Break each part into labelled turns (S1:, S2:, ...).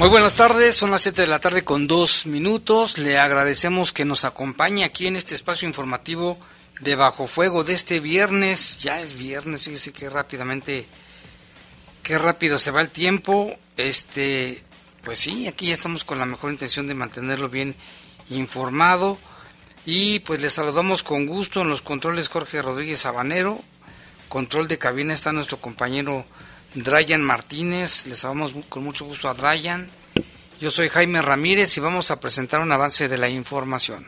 S1: Muy buenas tardes, son las 7 de la tarde con dos minutos. Le agradecemos que nos acompañe aquí en este espacio informativo de Bajo Fuego de este viernes. Ya es viernes, fíjese que rápidamente, qué rápido se va el tiempo. Este, pues sí, aquí ya estamos con la mejor intención de mantenerlo bien informado. Y pues le saludamos con gusto en los controles Jorge Rodríguez Sabanero. Control de cabina está nuestro compañero Drayan Martínez, les saludamos con mucho gusto a Drayan. Yo soy Jaime Ramírez y vamos a presentar un avance de la información.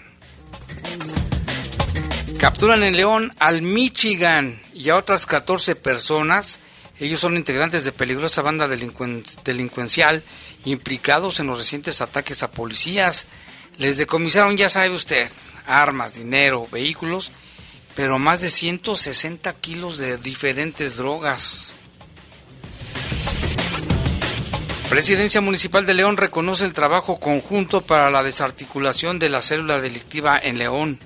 S1: Capturan en León al Michigan y a otras 14 personas. Ellos son integrantes de peligrosa banda delincuencial implicados en los recientes ataques a policías. Les decomisaron, ya sabe usted, armas, dinero, vehículos, pero más de 160 kilos de diferentes drogas. Presidencia Municipal de León reconoce el trabajo conjunto para la desarticulación de la célula delictiva en León.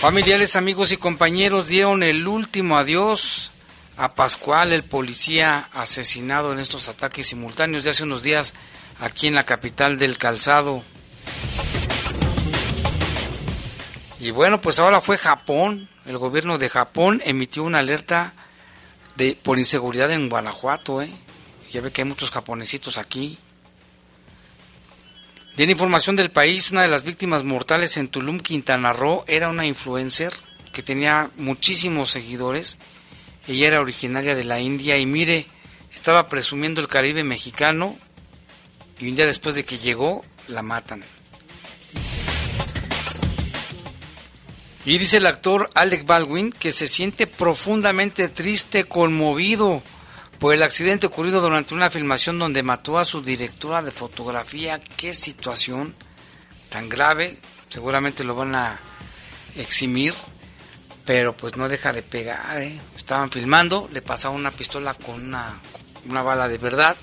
S1: Familiares, amigos y compañeros dieron el último adiós a Pascual, el policía asesinado en estos ataques simultáneos de hace unos días aquí en la capital del calzado. Y bueno, pues ahora fue Japón. El gobierno de Japón emitió una alerta por inseguridad en Guanajuato, ¿eh? Ya ve que hay muchos japonesitos aquí. Tiene información del país, una de las víctimas mortales en Tulum, Quintana Roo, era una influencer que tenía muchísimos seguidores. Ella era originaria de la India y mire, estaba presumiendo el Caribe mexicano y un día después de que llegó, la matan. Y dice el actor Alec Baldwin que se siente profundamente triste, conmovido por el accidente ocurrido durante una filmación donde mató a su directora de fotografía. Qué situación tan grave. Seguramente lo van a eximir, pero pues no deja de pegar. ¿eh? Estaban filmando, le pasaba una pistola con una, una bala de verdad.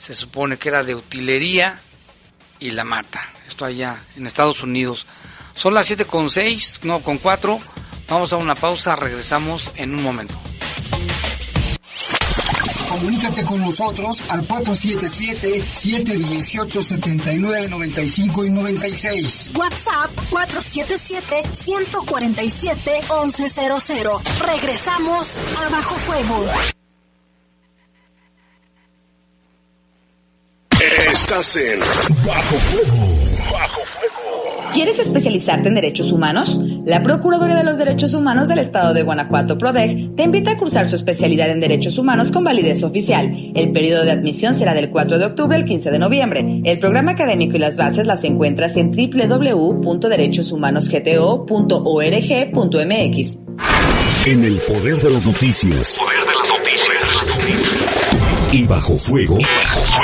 S1: Se supone que era de utilería y la mata. Esto allá en Estados Unidos. Son las 7 con 6, no con 4. Vamos a una pausa, regresamos en un momento.
S2: Comunícate con nosotros al 477-718-7995 y 96.
S3: WhatsApp 477-147-1100. Regresamos a Bajo Fuego.
S4: Estás en Bajo Fuego. Bajo
S5: ¿Quieres especializarte en derechos humanos? La Procuraduría de los Derechos Humanos del Estado de Guanajuato, PRODEG, te invita a cursar su especialidad en derechos humanos con validez oficial. El periodo de admisión será del 4 de octubre al 15 de noviembre. El programa académico y las bases las encuentras en www.derechoshumanosgto.org.mx.
S4: En el poder de las noticias. Poder de las noticias. Y bajo fuego. Y bajo fuego.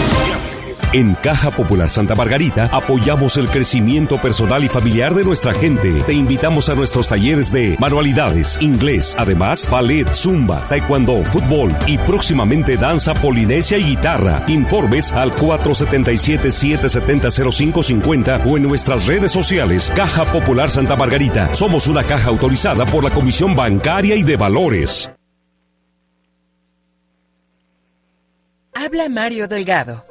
S4: En Caja Popular Santa Margarita apoyamos el crecimiento personal y familiar de nuestra gente. Te invitamos a nuestros talleres de manualidades, inglés, además ballet, zumba, taekwondo, fútbol y próximamente danza polinesia y guitarra. Informes al 477-770-0550 o en nuestras redes sociales Caja Popular Santa Margarita. Somos una caja autorizada por la Comisión Bancaria y de Valores.
S6: Habla Mario Delgado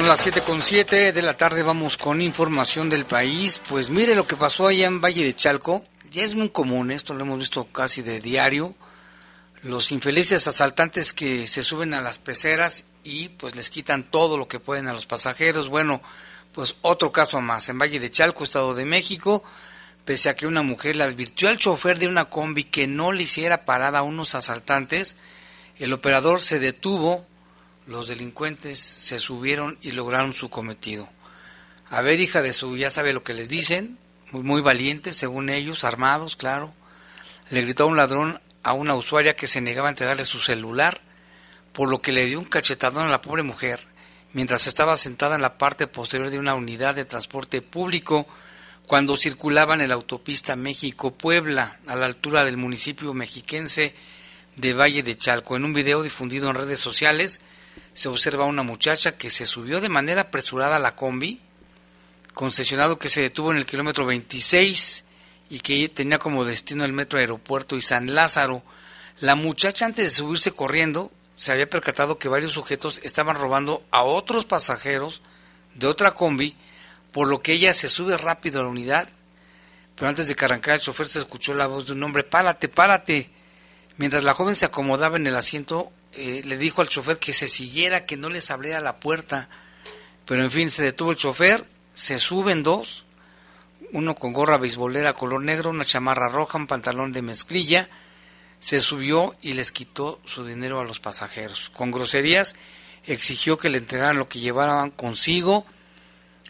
S1: Son las 7 con 7 de la tarde, vamos con información del país. Pues mire lo que pasó allá en Valle de Chalco. Ya es muy común, esto lo hemos visto casi de diario. Los infelices asaltantes que se suben a las peceras y pues les quitan todo lo que pueden a los pasajeros. Bueno, pues otro caso más. En Valle de Chalco, Estado de México, pese a que una mujer le advirtió al chofer de una combi que no le hiciera parada a unos asaltantes, el operador se detuvo los delincuentes se subieron y lograron su cometido. A ver, hija de su, ya sabe lo que les dicen, muy, muy valientes, según ellos, armados, claro. Le gritó a un ladrón a una usuaria que se negaba a entregarle su celular, por lo que le dio un cachetadón a la pobre mujer, mientras estaba sentada en la parte posterior de una unidad de transporte público, cuando circulaban en la autopista México-Puebla, a la altura del municipio mexiquense de Valle de Chalco. En un video difundido en redes sociales, se observa una muchacha que se subió de manera apresurada a la combi, concesionado que se detuvo en el kilómetro 26 y que tenía como destino el metro aeropuerto y San Lázaro. La muchacha antes de subirse corriendo se había percatado que varios sujetos estaban robando a otros pasajeros de otra combi, por lo que ella se sube rápido a la unidad. Pero antes de que arrancara el chofer se escuchó la voz de un hombre, párate, párate. Mientras la joven se acomodaba en el asiento, eh, le dijo al chofer que se siguiera, que no les abriera la puerta. Pero en fin, se detuvo el chofer, se suben dos, uno con gorra beisbolera color negro, una chamarra roja, un pantalón de mezclilla, se subió y les quitó su dinero a los pasajeros. Con groserías exigió que le entregaran lo que llevaban consigo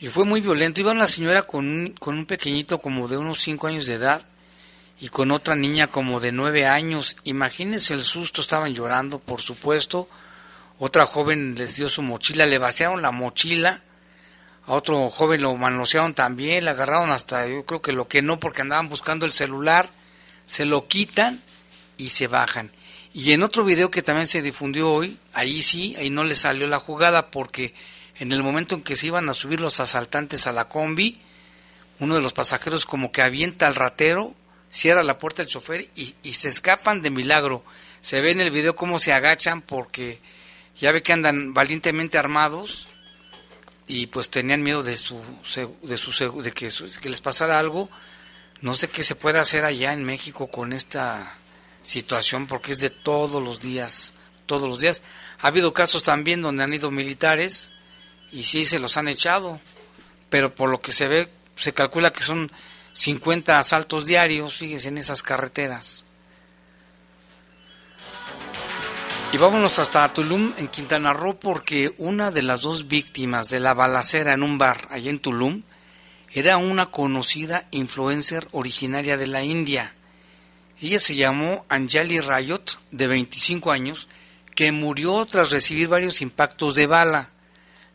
S1: y fue muy violento. Iba una señora con un, con un pequeñito como de unos cinco años de edad y con otra niña como de nueve años. Imagínense el susto, estaban llorando, por supuesto. Otra joven les dio su mochila, le vaciaron la mochila. A otro joven lo manosearon también, le agarraron hasta, yo creo que lo que no, porque andaban buscando el celular, se lo quitan y se bajan. Y en otro video que también se difundió hoy, ahí sí, ahí no le salió la jugada porque en el momento en que se iban a subir los asaltantes a la combi, uno de los pasajeros como que avienta al ratero cierra la puerta el chofer y, se escapan de milagro. Se ve en el video cómo se agachan porque ya ve que andan valientemente armados y pues tenían miedo de su de su de que, que les pasara algo. No sé qué se puede hacer allá en México con esta situación porque es de todos los días, todos los días. Ha habido casos también donde han ido militares y sí se los han echado, pero por lo que se ve se calcula que son 50 asaltos diarios, fíjense en esas carreteras. Y vámonos hasta Tulum, en Quintana Roo, porque una de las dos víctimas de la balacera en un bar allá en Tulum era una conocida influencer originaria de la India. Ella se llamó Anjali Rayot, de 25 años, que murió tras recibir varios impactos de bala.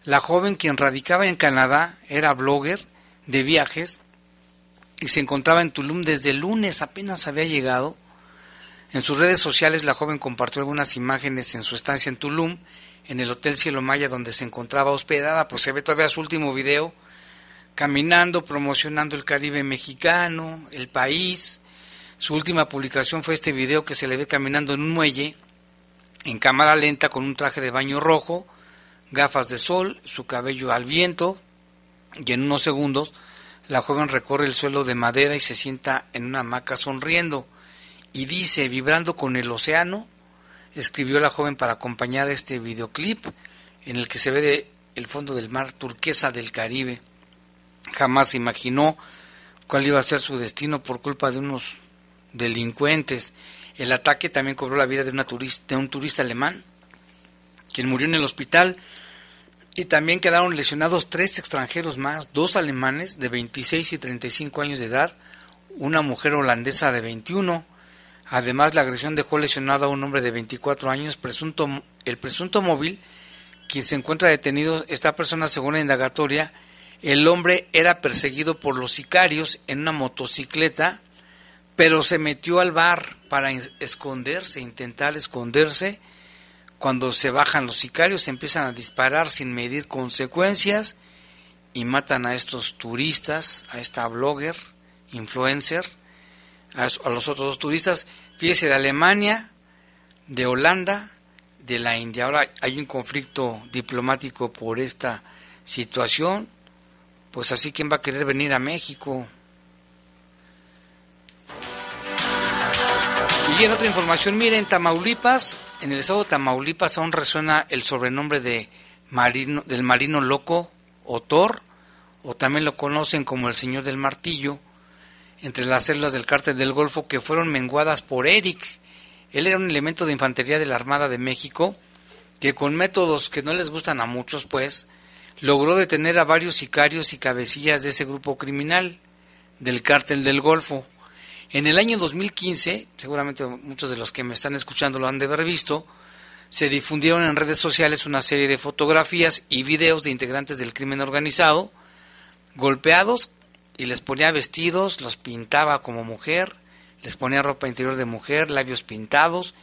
S1: La joven, quien radicaba en Canadá, era blogger de viajes y se encontraba en Tulum desde el lunes, apenas había llegado. En sus redes sociales la joven compartió algunas imágenes en su estancia en Tulum, en el Hotel Cielo Maya donde se encontraba hospedada, pues se ve todavía su último video, caminando, promocionando el Caribe mexicano, el país. Su última publicación fue este video que se le ve caminando en un muelle, en cámara lenta con un traje de baño rojo, gafas de sol, su cabello al viento, y en unos segundos la joven recorre el suelo de madera y se sienta en una hamaca sonriendo y dice, vibrando con el océano, escribió la joven para acompañar este videoclip en el que se ve de el fondo del mar turquesa del Caribe. Jamás se imaginó cuál iba a ser su destino por culpa de unos delincuentes. El ataque también cobró la vida de, una de un turista alemán, quien murió en el hospital, y también quedaron lesionados tres extranjeros más, dos alemanes de 26 y 35 años de edad, una mujer holandesa de 21. Además, la agresión dejó lesionado a un hombre de 24 años, presunto, el presunto móvil, quien se encuentra detenido, esta persona según la indagatoria, el hombre era perseguido por los sicarios en una motocicleta, pero se metió al bar para esconderse, intentar esconderse. Cuando se bajan los sicarios, empiezan a disparar sin medir consecuencias y matan a estos turistas, a esta blogger, influencer, a, los otros dos turistas. Fíjese, de Alemania, de Holanda, de la India. Ahora hay un conflicto diplomático por esta situación. Pues así, ¿quién va a querer venir a México? Y en otra información, miren, Tamaulipas, en el estado de Tamaulipas aún resuena el sobrenombre de marino, del marino loco o Thor, o también lo conocen como el Señor del Martillo, entre las células del cártel del Golfo que fueron menguadas por Eric. Él era un elemento de infantería de la Armada de México que con métodos que no les gustan a muchos, pues, logró detener a varios sicarios y cabecillas de ese grupo criminal del cártel del Golfo. En el año 2015, seguramente muchos de los que me están escuchando lo han de haber visto, se difundieron en redes sociales una serie de fotografías y videos de integrantes del crimen organizado, golpeados y les ponía vestidos, los pintaba como mujer, les ponía ropa interior de mujer, labios pintados,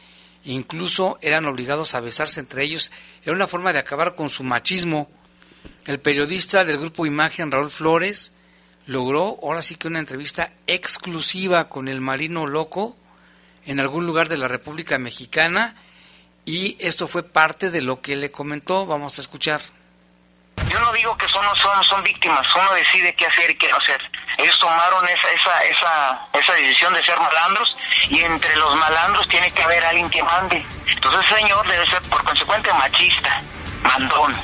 S1: incluso eran obligados a besarse entre ellos. Era una forma de acabar con su machismo. El periodista del grupo Imagen, Raúl Flores, logró ahora sí que una entrevista exclusiva con el Marino Loco en algún lugar de la República Mexicana y esto fue parte de lo que le comentó. Vamos a escuchar.
S7: Yo no digo que son, son, son víctimas, uno decide qué hacer y qué no hacer. Ellos tomaron esa, esa, esa, esa decisión de ser malandros y entre los malandros tiene que haber alguien que mande. Entonces ese señor debe ser por consecuente machista, mandón.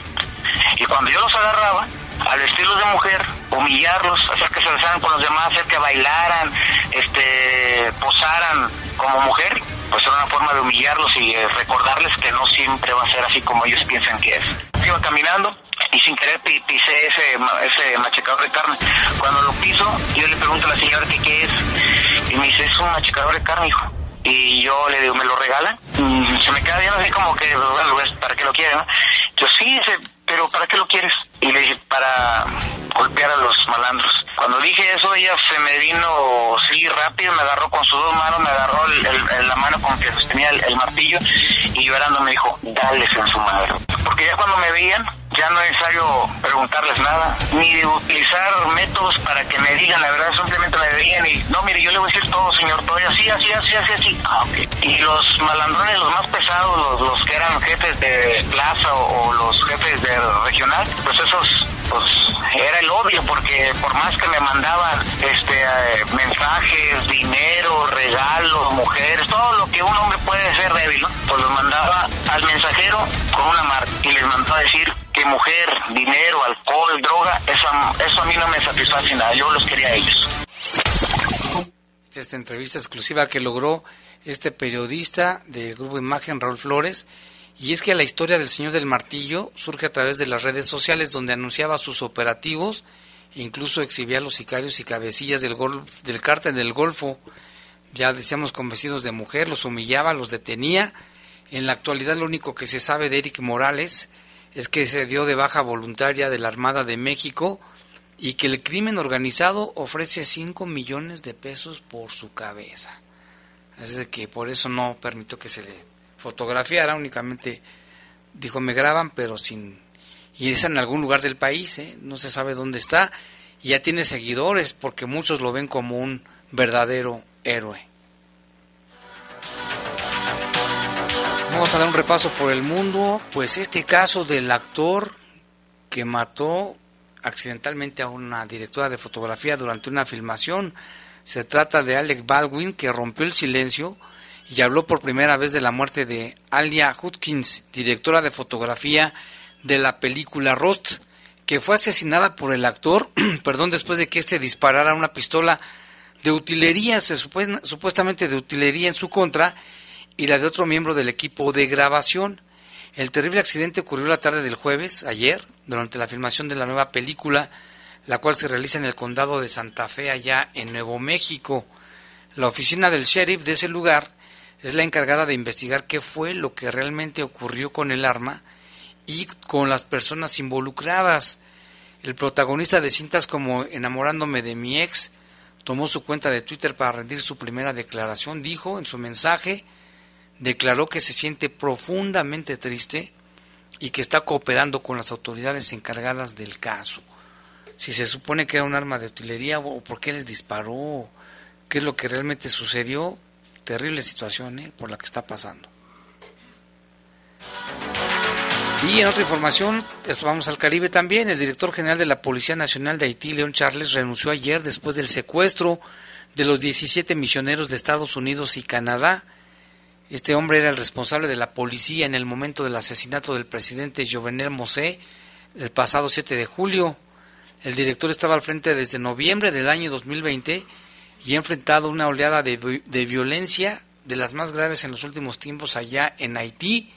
S7: Y cuando yo los agarraba, al vestirlos de mujer, humillarlos, hacer que se besaran con los demás, hacer que bailaran, este, posaran como mujer, pues era una forma de humillarlos y recordarles que no siempre va a ser así como ellos piensan que es. Iba caminando y sin querer pisé ese, ese machacador de carne. Cuando lo piso, yo le pregunto a la señora que qué es y me dice, es un machacador de carne, hijo. Y yo le digo, ¿me lo regalan? Se me queda bien así como que, bueno, pues, ¿para qué lo quieren? ¿no? Yo sí, pero ¿para qué lo quieres? Y le dije, para golpear a los malandros. Cuando dije eso, ella se me vino, sí, rápido, me agarró con sus dos manos, me agarró la mano con que sostenía el, martillo y llorando me dijo, dales en su madre. Porque ya cuando me veían, ya no es necesario preguntarles nada, ni de utilizar métodos para que me digan la verdad, simplemente me veían y, no, mire, yo le voy a decir todo, señor, todo, así, así, así, así, así. Ah, y los malandrones, los más pesados, los, que eran jefes de plaza o, los jefes de regional, pues esos pues era el odio porque por más que me mandaban este eh, mensajes, dinero, regalos, mujeres, todo lo que un hombre puede ser débil, pues los mandaba al mensajero con una marca y les mandó a decir que mujer, dinero, alcohol, droga, eso, eso a mí no me satisface nada, yo los quería a ellos.
S1: Esta entrevista exclusiva que logró este periodista del grupo Imagen, Raúl Flores, y es que la historia del Señor del Martillo surge a través de las redes sociales donde anunciaba sus operativos e incluso exhibía a los sicarios y cabecillas del, golf, del cártel del Golfo, ya decíamos con vestidos de mujer, los humillaba, los detenía. En la actualidad lo único que se sabe de Eric Morales es que se dio de baja voluntaria de la Armada de México y que el crimen organizado ofrece 5 millones de pesos por su cabeza. Así que por eso no permitió que se le fotografiara, únicamente dijo me graban, pero sin... Y es en algún lugar del país, ¿eh? no se sabe dónde está, y ya tiene seguidores porque muchos lo ven como un verdadero héroe. Vamos a dar un repaso por el mundo, pues este caso del actor que mató accidentalmente a una directora de fotografía durante una filmación, se trata de Alec Baldwin que rompió el silencio y habló por primera vez de la muerte de Alia Hudkins, directora de fotografía de la película Rust, que fue asesinada por el actor, perdón, después de que éste disparara una pistola de utilería, supuestamente de utilería en su contra, y la de otro miembro del equipo de grabación. El terrible accidente ocurrió la tarde del jueves, ayer, durante la filmación de la nueva película, la cual se realiza en el condado de Santa Fe, allá en Nuevo México. La oficina del sheriff de ese lugar es la encargada de investigar qué fue lo que realmente ocurrió con el arma y con las personas involucradas. El protagonista de cintas como Enamorándome de mi ex tomó su cuenta de Twitter para rendir su primera declaración. Dijo en su mensaje, declaró que se siente profundamente triste y que está cooperando con las autoridades encargadas del caso. Si se supone que era un arma de utilería o por qué les disparó, qué es lo que realmente sucedió, terrible situación ¿eh? por la que está pasando. Y en otra información, esto vamos al Caribe también, el director general de la Policía Nacional de Haití, León Charles, renunció ayer después del secuestro de los 17 misioneros de Estados Unidos y Canadá. Este hombre era el responsable de la policía en el momento del asesinato del presidente Jovenel Mosé el pasado 7 de julio. El director estaba al frente desde noviembre del año 2020 y ha enfrentado una oleada de, de violencia de las más graves en los últimos tiempos allá en Haití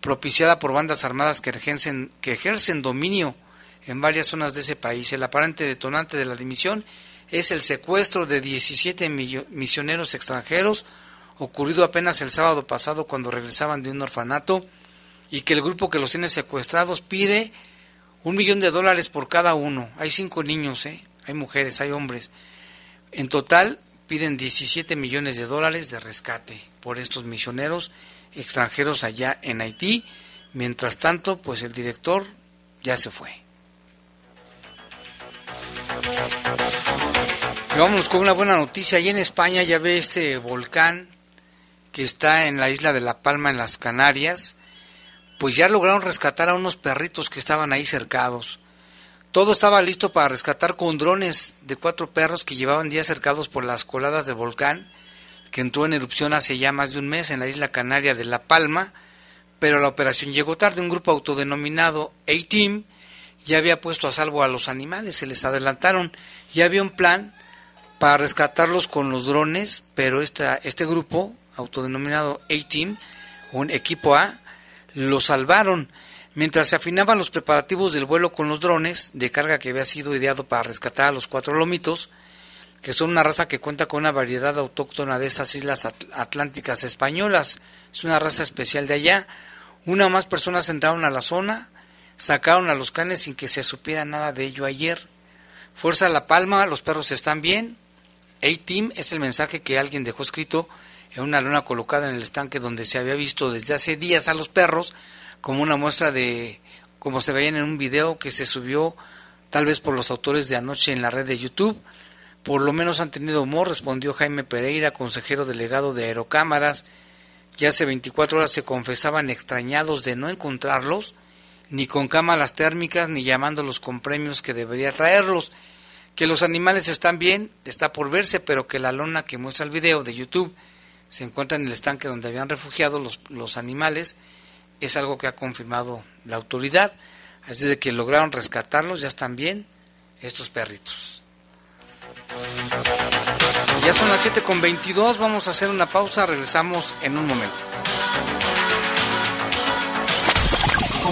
S1: propiciada por bandas armadas que ejercen, que ejercen dominio en varias zonas de ese país. El aparente detonante de la dimisión es el secuestro de 17 misioneros extranjeros ocurrido apenas el sábado pasado cuando regresaban de un orfanato y que el grupo que los tiene secuestrados pide un millón de dólares por cada uno. Hay cinco niños, ¿eh? hay mujeres, hay hombres. En total piden 17 millones de dólares de rescate por estos misioneros extranjeros allá en Haití. Mientras tanto, pues el director ya se fue. Y vámonos con una buena noticia. Allí en España ya ve este volcán que está en la isla de La Palma, en las Canarias. Pues ya lograron rescatar a unos perritos que estaban ahí cercados. Todo estaba listo para rescatar con drones de cuatro perros que llevaban días cercados por las coladas del volcán que entró en erupción hace ya más de un mes en la isla canaria de La Palma, pero la operación llegó tarde. Un grupo autodenominado A-Team ya había puesto a salvo a los animales, se les adelantaron. y había un plan para rescatarlos con los drones, pero esta, este grupo, autodenominado A-Team, un equipo A, lo salvaron. Mientras se afinaban los preparativos del vuelo con los drones de carga que había sido ideado para rescatar a los cuatro lomitos, que son una raza que cuenta con una variedad autóctona de esas islas atlánticas españolas. Es una raza especial de allá. Una o más personas entraron a la zona, sacaron a los canes sin que se supiera nada de ello ayer. Fuerza La Palma, los perros están bien. A-Team es el mensaje que alguien dejó escrito en una luna colocada en el estanque donde se había visto desde hace días a los perros como una muestra de como se veían en un video que se subió tal vez por los autores de anoche en la red de YouTube. Por lo menos han tenido humor, respondió Jaime Pereira, consejero delegado de Aerocámaras. Ya hace 24 horas se confesaban extrañados de no encontrarlos, ni con cámaras térmicas, ni llamándolos con premios que debería traerlos. Que los animales están bien, está por verse, pero que la lona que muestra el video de YouTube se encuentra en el estanque donde habían refugiado los, los animales, es algo que ha confirmado la autoridad. Así de que lograron rescatarlos, ya están bien estos perritos. Ya son las 7 con 22, vamos a hacer una pausa, regresamos en un momento.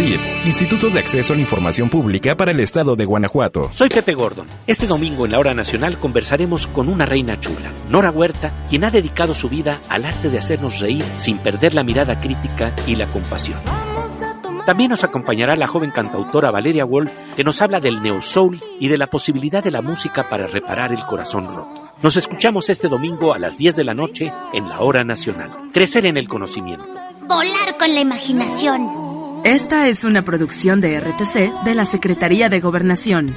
S8: Instituto de Acceso a la Información Pública para el Estado de Guanajuato.
S9: Soy Pepe Gordon. Este domingo en la Hora Nacional conversaremos con una reina chula, Nora Huerta, quien ha dedicado su vida al arte de hacernos reír sin perder la mirada crítica y la compasión. También nos acompañará la joven cantautora Valeria Wolf, que nos habla del neo soul y de la posibilidad de la música para reparar el corazón roto. Nos escuchamos este domingo a las 10 de la noche en la Hora Nacional. Crecer en el conocimiento.
S10: Volar con la imaginación.
S11: Esta es una producción de RTC de la Secretaría de Gobernación.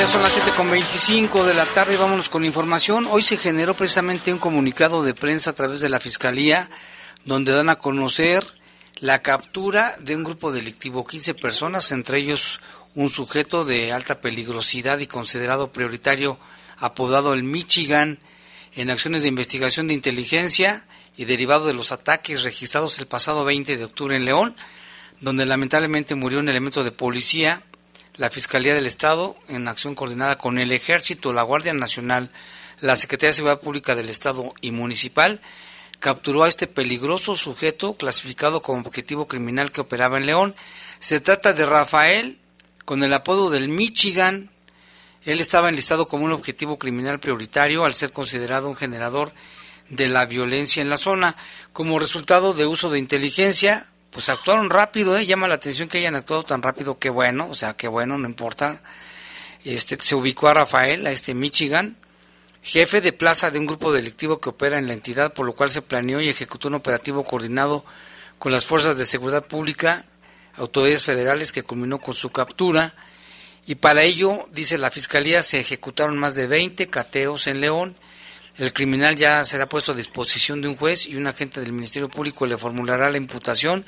S1: Ya son las 7.25 de la tarde, vámonos con información. Hoy se generó precisamente un comunicado de prensa a través de la Fiscalía, donde dan a conocer la captura de un grupo delictivo, 15 personas, entre ellos un sujeto de alta peligrosidad y considerado prioritario, apodado el Michigan, en acciones de investigación de inteligencia y derivado de los ataques registrados el pasado 20 de octubre en León, donde lamentablemente murió un elemento de policía la Fiscalía del Estado, en acción coordinada con el Ejército, la Guardia Nacional, la Secretaría de Seguridad Pública del Estado y Municipal, capturó a este peligroso sujeto clasificado como objetivo criminal que operaba en León. Se trata de Rafael, con el apodo del Michigan. Él estaba enlistado como un objetivo criminal prioritario al ser considerado un generador de la violencia en la zona. Como resultado de uso de inteligencia, pues actuaron rápido, ¿eh? llama la atención que hayan actuado tan rápido, qué bueno, o sea, qué bueno, no importa. Este, se ubicó a Rafael, a este Michigan, jefe de plaza de un grupo delictivo que opera en la entidad, por lo cual se planeó y ejecutó un operativo coordinado con las fuerzas de seguridad pública, autoridades federales, que culminó con su captura. Y para ello, dice la Fiscalía, se ejecutaron más de 20 cateos en León. El criminal ya será puesto a disposición de un juez y un agente del Ministerio Público le formulará la imputación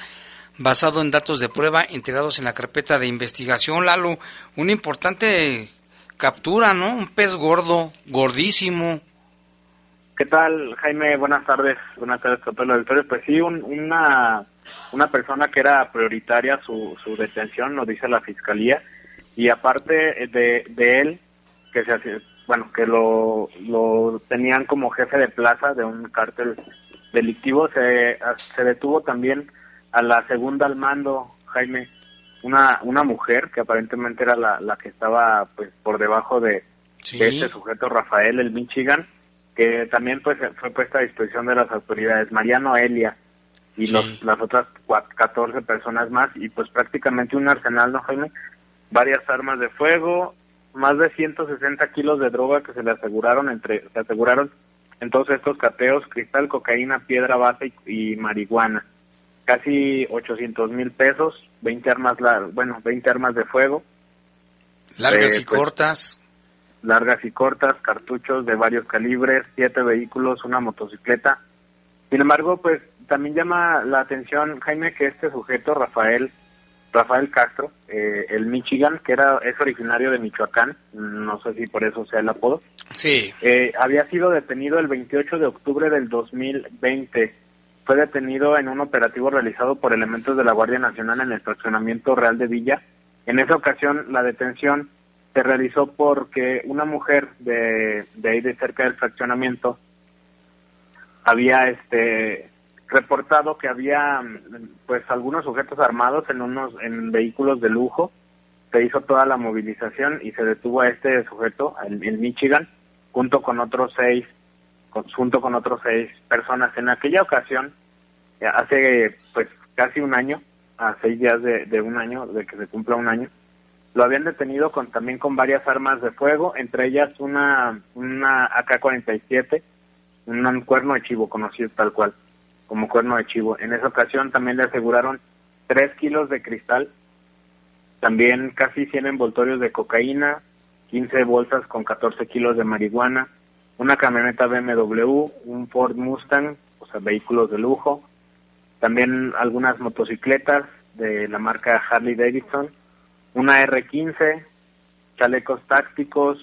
S1: basado en datos de prueba integrados en la carpeta de investigación. Lalo, una importante captura, ¿no? Un pez gordo, gordísimo.
S12: ¿Qué tal, Jaime? Buenas tardes. Buenas tardes el auditorio. Pues sí, una, una persona que era prioritaria su, su detención, lo dice la Fiscalía, y aparte de, de él, que se bueno, que lo, lo tenían como jefe de plaza de un cártel delictivo, se, se detuvo también a la segunda al mando, Jaime, una, una mujer que aparentemente era la, la que estaba pues por debajo de, este sujeto Rafael, el Michigan, que también pues fue puesta a disposición de las autoridades, Mariano Elia y los, las otras 14 personas más, y pues prácticamente un arsenal, ¿no, Jaime? Varias armas de fuego, más de 160 kilos de droga que se le aseguraron entre se aseguraron en todos estos cateos cristal cocaína piedra base y, marihuana. Casi 800 mil pesos 20 armas bueno 20 armas de fuego.
S1: Largas y pues, cortas.
S12: Largas y cortas cartuchos de varios calibres siete vehículos una motocicleta. Sin embargo pues también llama la atención Jaime que este sujeto Rafael Rafael Castro, eh, el Michigan, que era es originario de Michoacán, no sé si por eso sea el apodo.
S1: Sí.
S12: Eh, había sido detenido el 28 de octubre del 2020. Fue detenido en un operativo realizado por elementos de la Guardia Nacional en el fraccionamiento Real de Villa. En esa ocasión, la detención se realizó porque una mujer de, de ahí de cerca del fraccionamiento había este reportado que había pues algunos sujetos armados en unos en vehículos de lujo. Se hizo toda la movilización y se detuvo a este sujeto en, en Michigan junto con otros seis con- junto con otros seis personas. En aquella ocasión, eh, hace pues casi un año, a seis días de, de un año, de que se cumpla un año, lo habían detenido con también con varias armas de fuego, entre ellas una, una AK-47, un cuerno de chivo, conocido tal cual, como cuerno de chivo. En esa ocasión también le aseguraron tres kilos de cristal, también casi 100 envoltorios de cocaína, 15 bolsas con 14 kilos de marihuana, una camioneta BMW, un Ford Mustang, o sea, vehículos de lujo, también algunas motocicletas de la marca Harley Davidson, una R15, chalecos tácticos,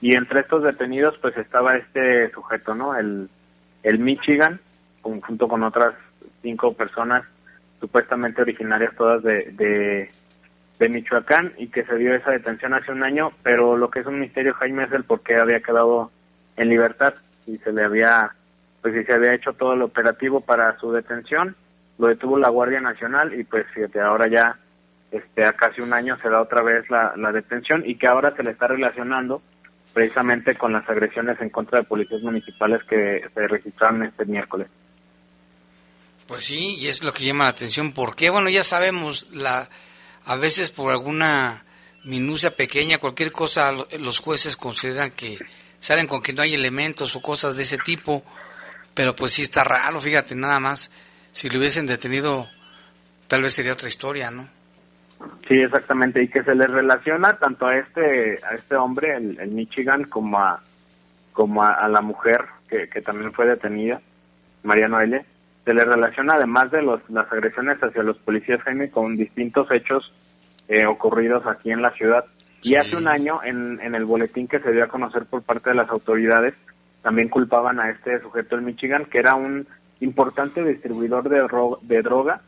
S12: y entre estos detenidos pues estaba este sujeto, ¿no? El, el Michigan, con- junto con otras cinco personas supuestamente originarias todas de, de, de Michoacán y que se dio esa detención hace un año, pero lo que es un misterio, Jaime, es el por qué había quedado en libertad y se le había, pues si se había hecho todo el operativo para su detención, lo detuvo la Guardia Nacional y pues fíjate, ahora ya este, a casi un año se da otra vez la, la detención y que ahora se le está relacionando precisamente con las agresiones en contra de policías municipales que se registraron este miércoles.
S1: Pues sí, y es lo que llama la atención. ¿Por qué? Bueno, ya sabemos, la, a veces por alguna minucia pequeña, cualquier cosa, lo- los jueces consideran que salen con que no hay elementos o cosas de ese tipo, pero pues sí está raro, fíjate, nada más, si lo hubiesen detenido, tal vez sería otra historia, ¿no?
S12: Sí, exactamente, y que se le relaciona tanto a este a este hombre, el Michigan, como a como a, la mujer que, también fue detenida, María Noelia, se le relaciona además de los, las agresiones hacia los policías Jaime con distintos hechos eh, ocurridos aquí en la ciudad. Y hace un año, en, en el boletín que se dio a conocer por parte de las autoridades, también culpaban a este sujeto del Michigan, que era un importante distribuidor de, ro- de droga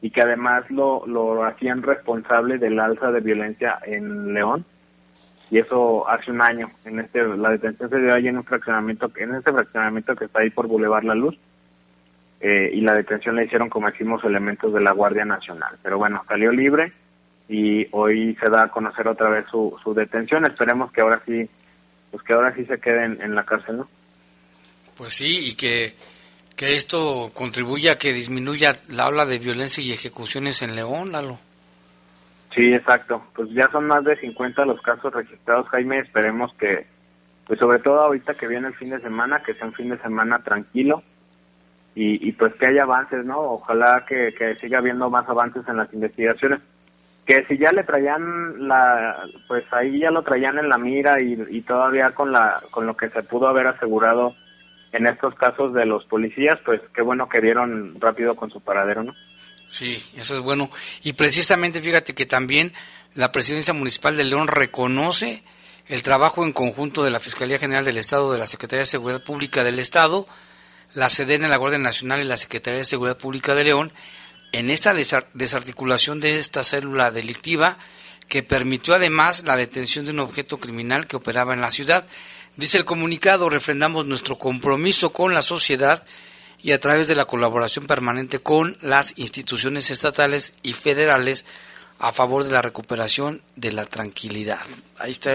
S12: y que además lo, lo hacían responsable del alza de violencia en León. Y eso hace un año. En este, la detención se dio ahí en un fraccionamiento, en este fraccionamiento que está ahí por Boulevard La Luz. Eh, y la detención la hicieron, como decimos, elementos de la Guardia Nacional. Pero bueno, salió libre y hoy se da a conocer otra vez su, su detención. Esperemos que ahora sí, pues que ahora sí se quede en, en la cárcel, ¿no?
S1: Pues sí, y que, que esto contribuya a que disminuya la ola de violencia y ejecuciones en León, Lalo.
S12: Sí, exacto. Pues ya son más de 50 los casos registrados, Jaime. Esperemos que, pues sobre todo ahorita que viene el fin de semana, que sea un fin de semana tranquilo y, y pues que haya avances, ¿no? Ojalá que, que siga habiendo más avances en las investigaciones. Que si ya le traían la, pues ahí ya lo traían en la mira y, y todavía con la, con lo que se pudo haber asegurado en estos casos de los policías, pues qué bueno que dieron rápido con su paradero, ¿no?
S1: Sí, eso es bueno. Y precisamente fíjate que también la Presidencia Municipal de León reconoce el trabajo en conjunto de la Fiscalía General del Estado, de la Secretaría de Seguridad Pública del Estado, la SEDEN, la Guardia Nacional y la Secretaría de Seguridad Pública de León en esta desar- desarticulación de esta célula delictiva que permitió además la detención de un objeto criminal que operaba en la ciudad. Dice el comunicado, refrendamos nuestro compromiso con la sociedad y a través de la colaboración permanente con las instituciones estatales y federales a favor de la recuperación de la tranquilidad. Ahí está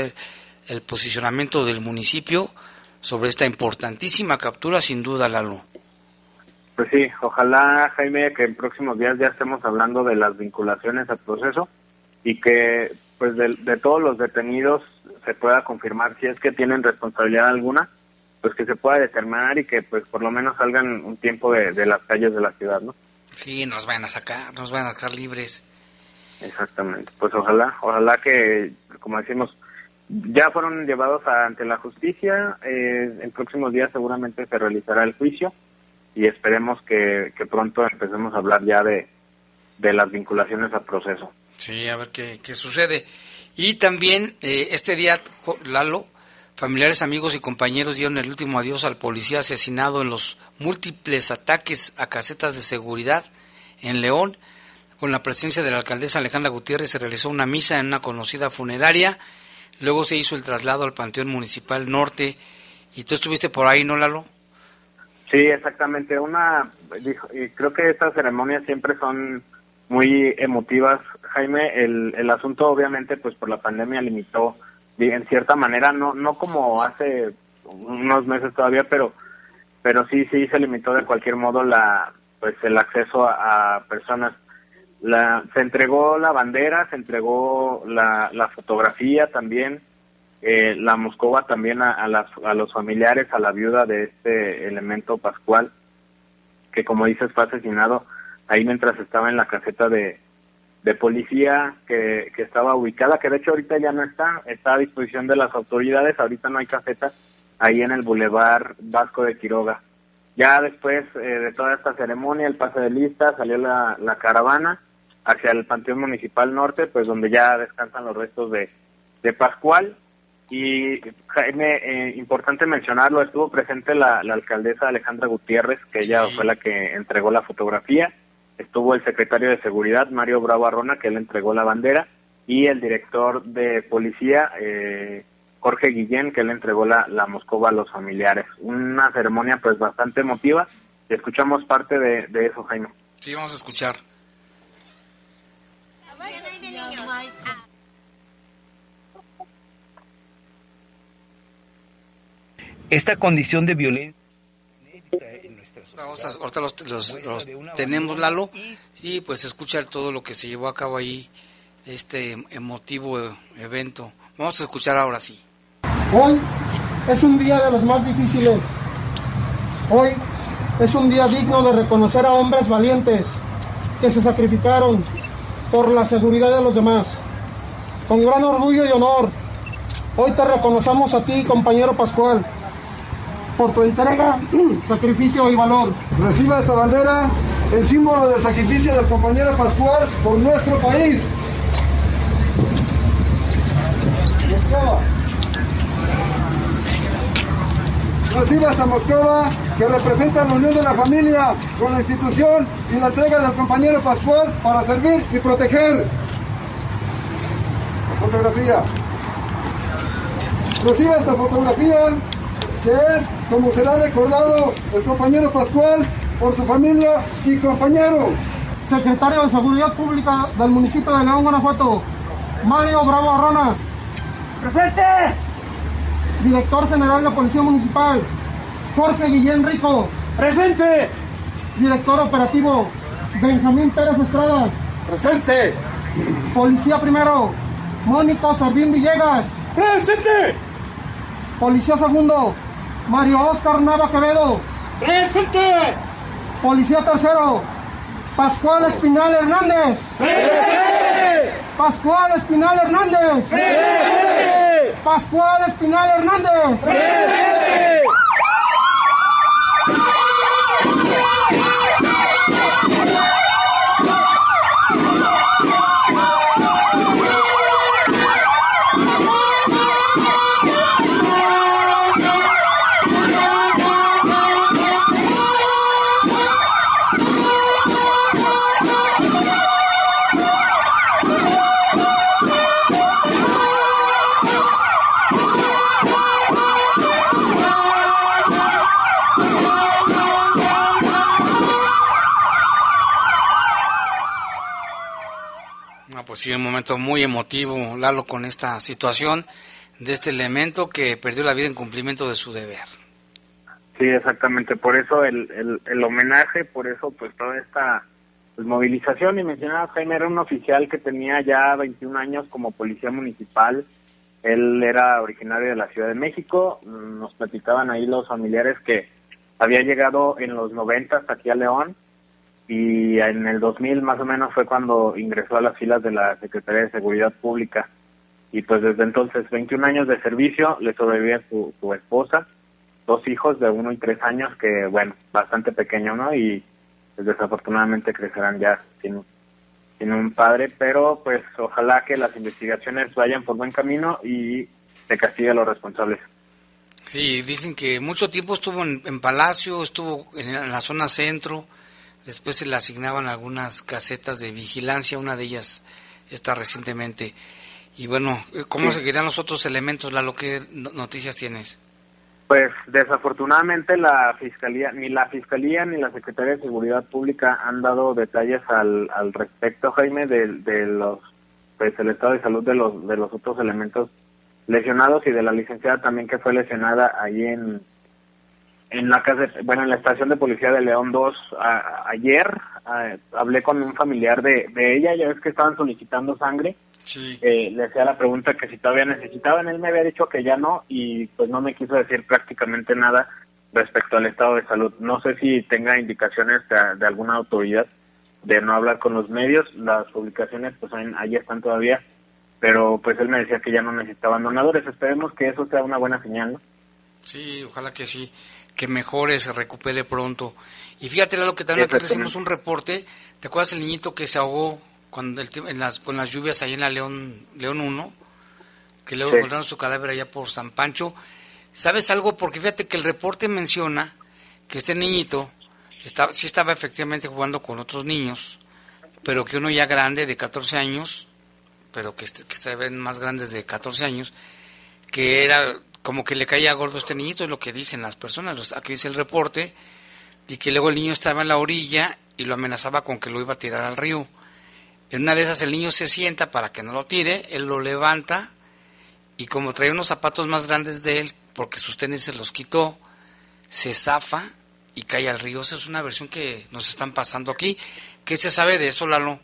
S1: el posicionamiento del municipio sobre esta importantísima captura, sin duda, Lalo.
S12: Pues sí, ojalá, Jaime, que en próximos días ya estemos hablando de las vinculaciones al proceso y que, pues, de, de todos los detenidos se pueda confirmar si es que tienen responsabilidad alguna, pues que se pueda determinar y que, pues, por lo menos salgan un tiempo de, de las calles de la ciudad, ¿no?
S1: Sí, nos van a sacar, nos van a dejar libres.
S12: Exactamente. Pues ojalá, ojalá que, como decimos, ya fueron llevados ante la justicia. eh, en próximos días seguramente se realizará el juicio y esperemos que, pronto empecemos a hablar ya de, de las vinculaciones al proceso.
S1: Sí, a ver qué, qué sucede. Y también eh, este día, Lalo, familiares, amigos y compañeros dieron el último adiós al policía asesinado en los múltiples ataques a casetas de seguridad en León. Con la presencia de la alcaldesa Alejandra Gutiérrez se realizó una misa en una conocida funeraria. Luego se hizo el traslado al Panteón Municipal Norte. Y tú estuviste por ahí, ¿no, Lalo?
S12: Sí, exactamente. Una, dijo, y creo que estas ceremonias siempre son muy emotivas, Jaime. El, el asunto, obviamente, pues por la pandemia limitó, en cierta manera, no, no como hace unos meses todavía, pero, pero sí, sí se limitó de cualquier modo la, pues el acceso a, personas. La, se entregó la bandera, se entregó la, fotografía también, eh, la Moscova también a, las, a los familiares, a la viuda de este elemento Pascual, que como dices fue asesinado ahí mientras estaba en la caseta de, policía que, que estaba ubicada, que de hecho ahorita ya no está, está a disposición de las autoridades, ahorita no hay caseta, ahí en el Boulevard Vasco de Quiroga. Ya después eh, de toda esta ceremonia, el pase de lista, salió la caravana hacia el Panteón Municipal Norte, pues donde ya descansan los restos de, de Pascual y Jaime, eh, importante mencionarlo, estuvo presente la, alcaldesa Alejandra Gutiérrez, que ella fue la que entregó la fotografía. Estuvo el secretario de Seguridad, Mario Bravo Arrona, que él entregó la bandera. Y el director de policía, eh, Jorge Guillén, que él entregó la, la Moscova a los familiares. Una ceremonia pues bastante emotiva. Escuchamos parte de, de eso, Jaime.
S1: Sí, vamos a escuchar.
S13: Esta condición de violencia
S1: ahorita los, tenemos Lalo y pues escuchar todo lo que se llevó a cabo ahí este emotivo evento. Vamos a escuchar ahora sí.
S14: Hoy es un día de los más difíciles. Hoy es un día digno de reconocer a hombres valientes que se sacrificaron por la seguridad de los demás con gran orgullo y honor hoy te reconocemos a ti compañero Pascual por tu entrega, sacrificio y valor.
S15: Reciba esta bandera, el símbolo del sacrificio del compañero Pascual por nuestro país. Reciba esta Moscova que representa la unión de la familia con la institución y la entrega del compañero Pascual para servir y proteger. Fotografía. Reciba esta fotografía que es como será recordado el compañero Pascual por su familia y compañero.
S14: Secretario de Seguridad Pública del municipio de León, Guanajuato, Mario Bravo Arrona.
S16: ¡Presente!
S14: Director General de Policía Municipal, Jorge Guillén Rico.
S16: ¡Presente!
S14: Director Operativo, Benjamín Pérez Estrada.
S15: ¡Presente!
S14: Policía Primero, Mónico Servín Villegas.
S16: ¡Presente!
S14: Policía Segundo, Mario Oscar Nava Quevedo.
S16: ¡Presente!
S14: Policía Tercero. Pascual Espinal Hernández.
S16: ¡Presente!
S14: Pascual Espinal Hernández.
S16: ¡Presente!
S14: Pascual Espinal Hernández.
S16: ¡Presente!
S1: Sí, un momento muy emotivo, Lalo, con esta situación de este elemento que perdió la vida en cumplimiento de su deber.
S12: Sí, exactamente, por eso el, el, homenaje, por eso pues toda esta movilización, y mencionaba Jaime, era un oficial que tenía ya 21 años como policía municipal, él era originario de la Ciudad de México, nos platicaban ahí los familiares que había llegado en los 90 aquí a León, y en el 2000 más o menos fue cuando ingresó a las filas de la Secretaría de Seguridad Pública y pues desde entonces 21 años de servicio le sobrevive su, su esposa, dos hijos de uno y tres años que bueno, bastante pequeño, ¿no? Y pues, desafortunadamente crecerán ya sin, sin un padre, pero pues ojalá que las investigaciones vayan por buen camino y se castigue a los responsables.
S1: Sí, dicen que mucho tiempo estuvo en, en Palacio, estuvo en la zona centro, Después se le asignaban algunas casetas de vigilancia, una de ellas está recientemente. Y bueno, ¿cómo seguirán los otros elementos, Lalo? ¿Qué noticias tienes?
S12: Pues desafortunadamente la fiscalía, ni la fiscalía ni la Secretaría de Seguridad Pública han dado detalles al, al respecto, Jaime, de, de los, pues el estado de salud de los de los otros elementos lesionados y de la licenciada también que fue lesionada ahí en en la casa, bueno, en la estación de policía de León 2 ayer hablé con un familiar de, de ella, ya ves que estaban solicitando sangre eh, le hacía la pregunta que si todavía necesitaban, él me había dicho que ya no y pues no me quiso decir prácticamente nada respecto al estado de salud. No sé si tenga indicaciones de, alguna autoridad de no hablar con los medios, las publicaciones pues ahí están todavía, pero pues él me decía que ya no necesitaban donadores, esperemos que eso sea una buena señal. ¿no?
S1: Sí, ojalá que sí, que mejore, se recupere pronto. Y fíjate, lo que también acá recibimos un reporte, ¿te acuerdas el niñito que se ahogó cuando el, en las, con las lluvias ahí en la León, León 1, que luego encontraron su cadáver allá por San Pancho. ¿Sabes algo? Porque fíjate que el reporte menciona que este niñito estaba, sí estaba efectivamente jugando con otros niños, pero que uno ya grande, de 14 años, pero que, este, que estaban más grandes de 14 años, que era como que le caía gordo este niñito, es lo que dicen las personas, aquí dice el reporte, y que luego el niño estaba en la orilla y lo amenazaba con que lo iba a tirar al río. En una de esas el niño se sienta para que no lo tire, él lo levanta y como trae unos zapatos más grandes de él, porque sus tenis se los quitó, se zafa y cae al río. Esa es una versión que nos están pasando aquí. ¿Qué se sabe de eso, Lalo?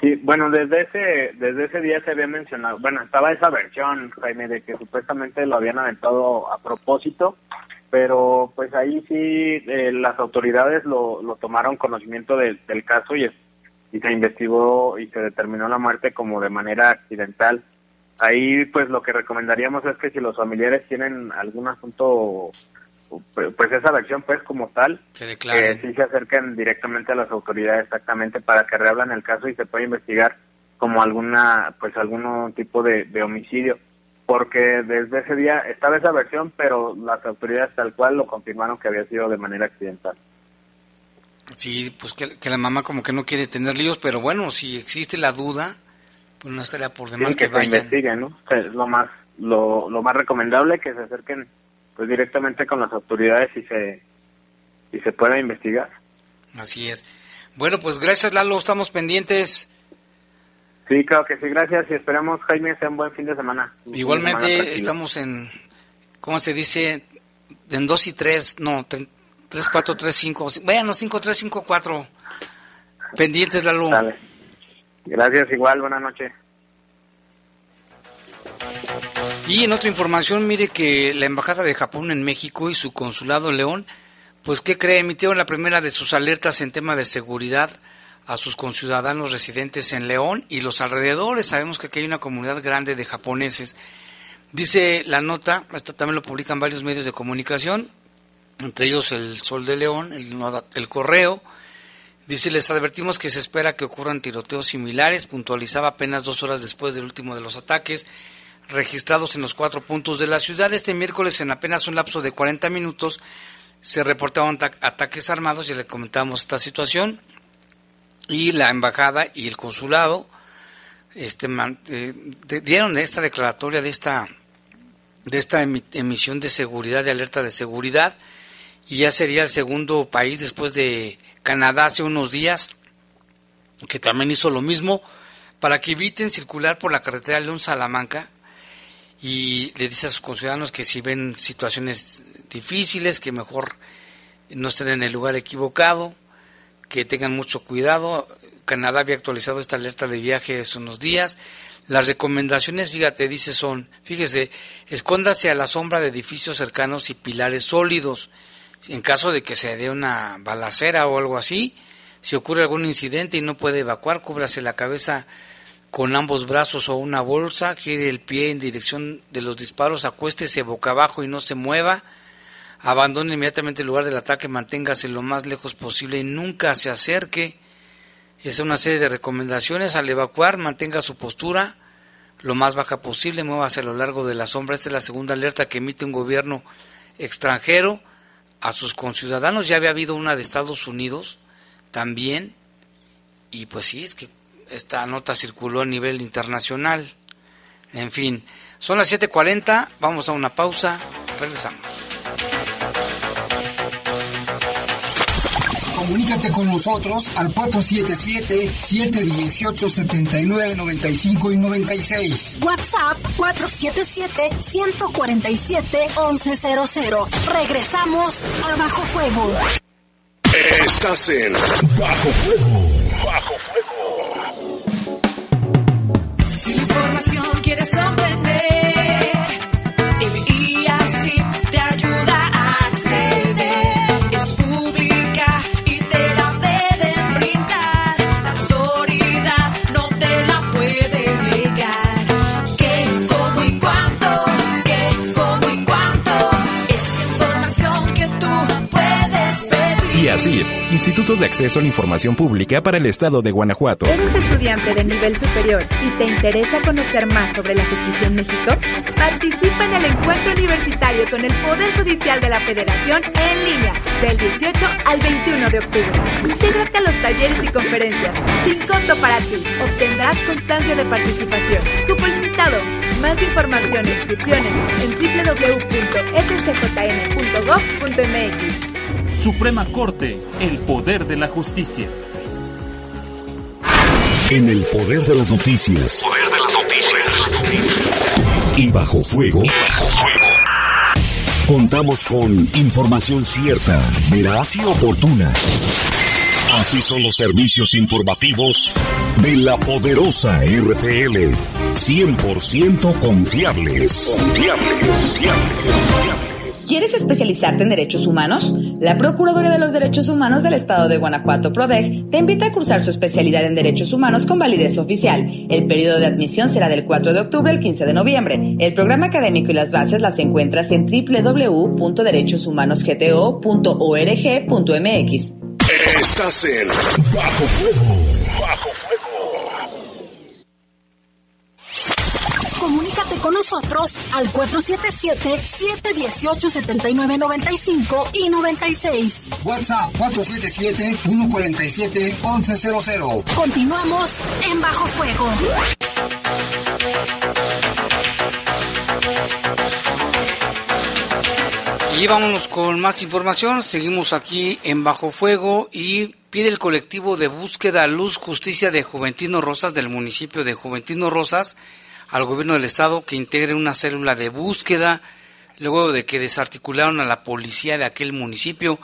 S12: Sí, bueno, desde ese, desde ese día se había mencionado, bueno, estaba esa versión, Jaime, de que supuestamente lo habían aventado a propósito, pero pues ahí sí eh, las autoridades lo, lo tomaron conocimiento del caso y y se investigó y se determinó la muerte como de manera accidental. Ahí pues lo que recomendaríamos es que si los familiares tienen algún asunto, pues esa versión pues como tal, que sí se acerquen directamente a las autoridades exactamente para que reablan el caso y se pueda investigar como alguna pues algún tipo de, de homicidio porque desde ese día estaba esa versión pero las autoridades tal cual lo confirmaron que había sido de manera accidental.
S1: Sí, pues que, la mamá como que no quiere tener líos, pero bueno, si existe la duda, pues no estaría por demás
S12: que,
S1: que,
S12: investiguen, ¿no? es lo más lo, lo más recomendable que se acerquen pues directamente con las autoridades y se y se pueda investigar.
S1: Así es. Bueno, pues gracias Lalo, estamos pendientes.
S12: Sí, claro que sí, gracias y esperamos Jaime sea un buen fin de semana.
S1: Igualmente estamos en, ¿cómo se dice? En dos y tres, no, 3, 4, 3, 5. Vayan 5, 3, 5, 4. Pendientes, la luz.
S12: Gracias, igual. Buenas noches.
S1: Y en otra información, mire que la Embajada de Japón en México y su consulado León, pues, ¿qué cree? Emitieron la primera de sus alertas en tema de seguridad a sus conciudadanos residentes en León y los alrededores. Sabemos que aquí hay una comunidad grande de japoneses. Dice la nota, esto también lo publican varios medios de comunicación, entre ellos el Sol de León, el, Correo. Dice, les advertimos que se espera que ocurran tiroteos similares, puntualizaba apenas dos horas después del último de los ataques registrados en los cuatro puntos de la ciudad. Este miércoles, en apenas un lapso de 40 minutos, se reportaban ataques armados y le comentamos esta situación. Y la embajada y el consulado este, eh, dieron esta declaratoria de esta, de esta emisión de seguridad, de alerta de seguridad y ya sería el segundo país después de Canadá hace unos días, que también hizo lo mismo, para que eviten circular por la carretera León-Salamanca y le dice a sus conciudadanos que si ven situaciones difíciles, que mejor no estén en el lugar equivocado, que tengan mucho cuidado. Canadá había actualizado esta alerta de viaje hace unos días. Las recomendaciones, fíjate, dice son, fíjese, escóndase a la sombra de edificios cercanos y pilares sólidos en caso de que se dé una balacera o algo así, si ocurre algún incidente y no puede evacuar, cúbrase la cabeza con ambos brazos o una bolsa, gire el pie en dirección de los disparos, acuéstese boca abajo y no se mueva, abandone inmediatamente el lugar del ataque, manténgase lo más lejos posible y nunca se acerque. Es una serie de recomendaciones al evacuar, mantenga su postura lo más baja posible, muévase a lo largo de la sombra. Esta es la segunda alerta que emite un gobierno extranjero a sus conciudadanos. Ya había habido una de Estados Unidos también. Y pues sí, es que esta nota circuló a nivel internacional. En fin, son las 7.40, vamos a una pausa Regresamos.
S2: Comunícate con nosotros al 477-718-7995 y 96.
S3: WhatsApp 477-147-1100. Regresamos a Bajo Fuego.
S17: Estás en Bajo Fuego. Bajo
S18: Fuego.
S8: De Acceso a la Información Pública para el Estado de Guanajuato.
S19: ¿Eres estudiante de nivel superior y te interesa conocer más sobre la justicia en México? Participa en el encuentro universitario con el Poder Judicial de la Federación en línea del 18 al 21 de octubre. Intégrate a los talleres y conferencias sin costo para ti. Obtendrás constancia de participación. Cupo limitado. Más información e inscripciones en www.scjn.gov.mx.
S20: Suprema Corte, el poder de la justicia.
S4: En el poder de las noticias.
S17: Poder de las noticias.
S4: Y bajo fuego. Contamos con información cierta, veraz y oportuna. Así son los servicios informativos de la poderosa RTL. 100% confiables.
S17: Confiables, confiables.
S21: ¿Quieres especializarte en derechos humanos? La Procuraduría de los Derechos Humanos del Estado de Guanajuato, PRODEG, te invita a cursar su especialidad en derechos humanos con validez oficial. El periodo de admisión será del 4 de octubre al 15 de noviembre. El programa académico y las bases las encuentras en www.derechoshumanosgto.org.mx.
S17: Estás en Bajo Fuego.
S3: Con nosotros al 477-718-7995 y 96.
S2: WhatsApp 477-147-1100.
S3: Continuamos en Bajo Fuego.
S1: Y vámonos con más información. Seguimos aquí en Bajo Fuego y pide el colectivo de búsqueda Luz Justicia de Juventino Rosas del municipio de Juventino Rosas al gobierno del estado que integre una célula de búsqueda luego de que desarticularon a la policía de aquel municipio.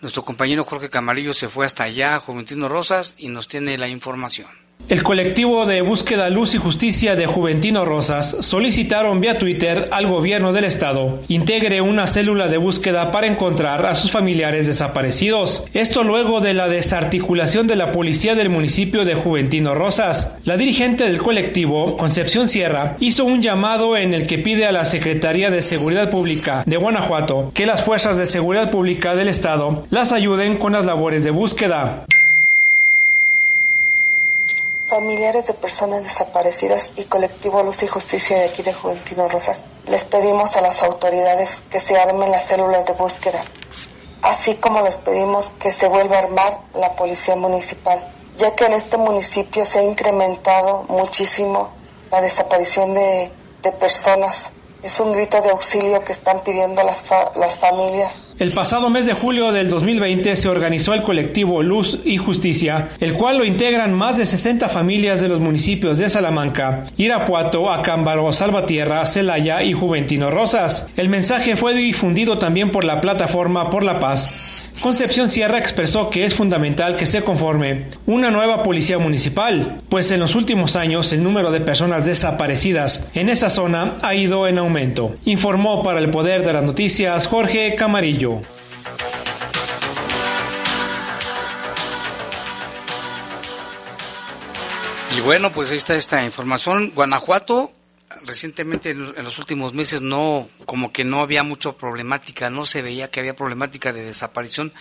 S1: Nuestro compañero Jorge Camarillo se fue hasta allá, Juventino Rosas, y nos tiene la información.
S22: El colectivo de búsqueda Luz y Justicia de Juventino Rosas solicitaron vía Twitter al gobierno del estado integre una célula de búsqueda para encontrar a sus familiares desaparecidos. Esto luego de la desarticulación de la policía del municipio de Juventino Rosas. La dirigente del colectivo, Concepción Sierra, hizo un llamado en el que pide a la Secretaría de Seguridad Pública de Guanajuato que las fuerzas de seguridad pública del estado las ayuden con las labores de búsqueda
S23: familiares de personas desaparecidas y colectivo Luz y Justicia de aquí de Juventino Rosas. Les pedimos a las autoridades que se armen las células de búsqueda, así como les pedimos que se vuelva a armar la policía municipal, ya que en este municipio se ha incrementado muchísimo la desaparición de, de personas. Es un grito de auxilio que están pidiendo las, las familias
S22: el pasado mes de julio del 2020 se organizó el colectivo Luz y Justicia, el cual lo integran más de 60 familias de los municipios de Salamanca, Irapuato, Acámbaro, Salvatierra, Celaya y Juventino Rosas. El mensaje fue difundido también por la plataforma Por la Paz. Concepción Sierra expresó que es fundamental que se conforme una nueva policía municipal, pues en los últimos años el número de personas desaparecidas en esa zona ha ido en aumento. Informó para el Poder de las Noticias Jorge Camarillo.
S1: Y bueno, pues ahí está esta información. Guanajuato, recientemente en los últimos meses no, como que no había mucha problemática, no se veía que había problemática de desaparición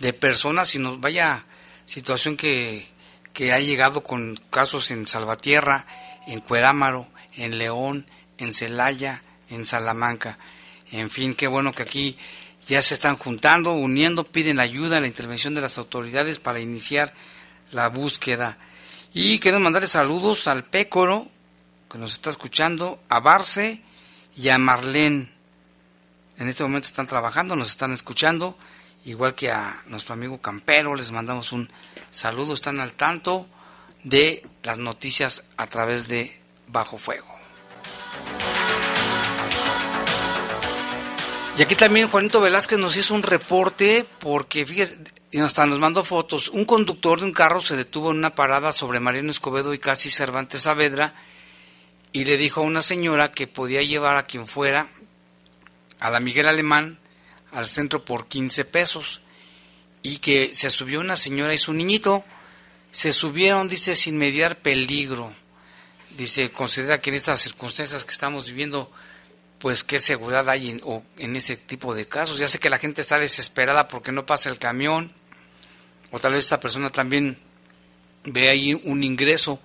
S1: de personas, sino vaya situación que, que ha llegado con casos en Salvatierra, en Cuerámaro, en León, en Celaya, en Salamanca. En fin, qué bueno que aquí ya se están juntando, uniendo, piden ayuda, la intervención de las autoridades para iniciar la búsqueda. Y queremos mandarle saludos al Pécoro, que nos está escuchando, a Barce y a Marlene. en este momento están trabajando, nos están escuchando, igual que a nuestro amigo Campero, les mandamos un saludo, están al tanto de las noticias a través de Bajo Fuego. Y aquí también Juanito Velázquez nos hizo un reporte porque, fíjese, y hasta nos mandó fotos. Un conductor de un carro se detuvo en una parada sobre Mariano Escobedo y casi Cervantes Saavedra y le dijo a una señora que podía llevar a quien fuera a la Miguel Alemán al centro por 15 pesos y que se subió una señora y su niñito. Se subieron, dice, sin mediar peligro. Dice, considera que en estas circunstancias que estamos viviendo pues qué seguridad hay en, ese tipo de casos. Ya sé que la gente está desesperada porque no pasa el camión, o tal vez esta persona también ve ahí un ingreso.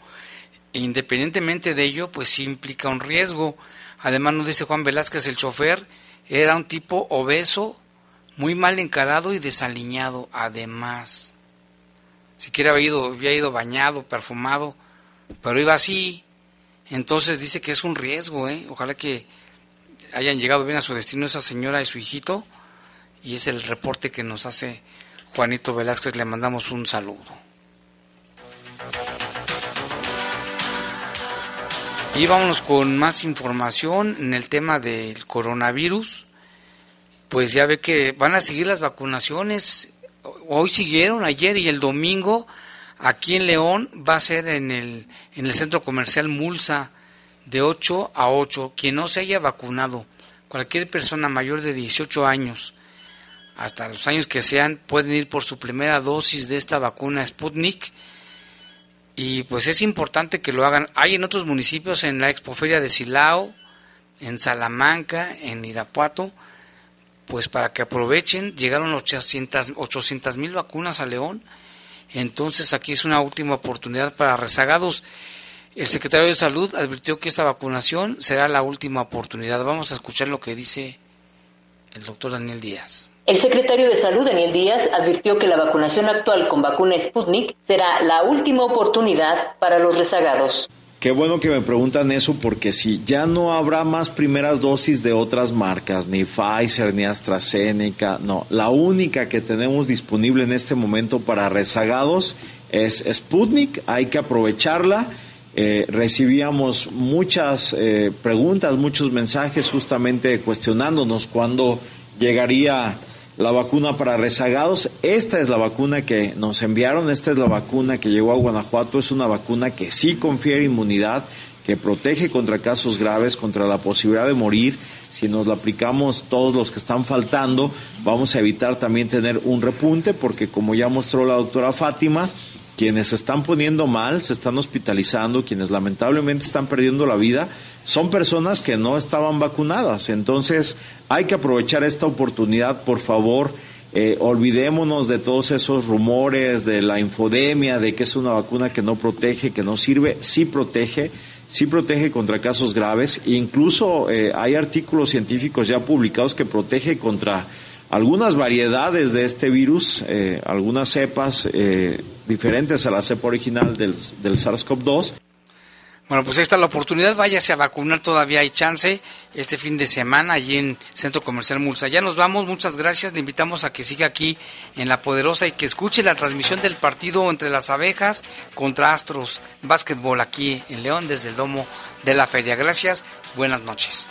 S1: E independientemente de ello, pues sí implica un riesgo. Además, nos dice Juan Velázquez, el chofer era un tipo obeso, muy mal encarado y desaliñado. Además, siquiera había ido, había ido bañado, perfumado, pero iba así. Entonces dice que es un riesgo, ¿eh? Ojalá que hayan llegado bien a su destino esa señora y su hijito. Y es el reporte que nos hace Juanito Velázquez. Le mandamos un saludo. Y vámonos con más información en el tema del coronavirus. Pues ya ve que van a seguir las vacunaciones. Hoy siguieron, ayer y el domingo. Aquí en León va a ser en el, en el centro comercial Mulsa de 8 a 8. Quien no se haya vacunado, cualquier persona mayor de 18 años, hasta los años que sean, pueden ir por su primera dosis de esta vacuna Sputnik. Y pues es importante que lo hagan. Hay en otros municipios, en la Expoferia de Silao, en Salamanca, en Irapuato, pues para que aprovechen. Llegaron 800 mil vacunas a León. Entonces aquí es una última oportunidad para rezagados. El secretario de Salud advirtió que esta vacunación será la última oportunidad. Vamos a escuchar lo que dice el doctor Daniel Díaz.
S24: El secretario de Salud, Daniel Díaz, advirtió que la vacunación actual con vacuna Sputnik será la última oportunidad para los rezagados.
S25: Qué bueno que me preguntan eso porque si ya no habrá más primeras dosis de otras marcas, ni Pfizer, ni AstraZeneca, no, la única que tenemos disponible en este momento para rezagados es Sputnik, hay que aprovecharla. Eh, recibíamos muchas eh, preguntas, muchos mensajes justamente cuestionándonos cuándo llegaría la vacuna para rezagados. Esta es la vacuna que nos enviaron, esta es la vacuna que llegó a Guanajuato, es una vacuna que sí confiere inmunidad, que protege contra casos graves, contra la posibilidad de morir. Si nos la aplicamos todos los que están faltando, vamos a evitar también tener un repunte, porque como ya mostró la doctora Fátima, quienes se están poniendo mal, se están hospitalizando, quienes lamentablemente están perdiendo la vida, son personas que no estaban vacunadas. Entonces hay que aprovechar esta oportunidad, por favor. Eh, olvidémonos de todos esos rumores, de la infodemia, de que es una vacuna que no protege, que no sirve. Sí protege, sí protege contra casos graves. Incluso eh, hay artículos científicos ya publicados que protege contra algunas variedades de este virus, eh, algunas cepas diferentes a la cepa original del, del SARS-CoV-2.
S1: Bueno, pues ahí está la oportunidad, váyase a vacunar, todavía hay chance este fin de semana allí en Centro Comercial Mulsa. Ya nos vamos, muchas gracias, le invitamos a que siga aquí en La Poderosa y que escuche la transmisión del partido entre las abejas contra Astros Básquetbol aquí en León desde el Domo de la Feria. Gracias, buenas noches.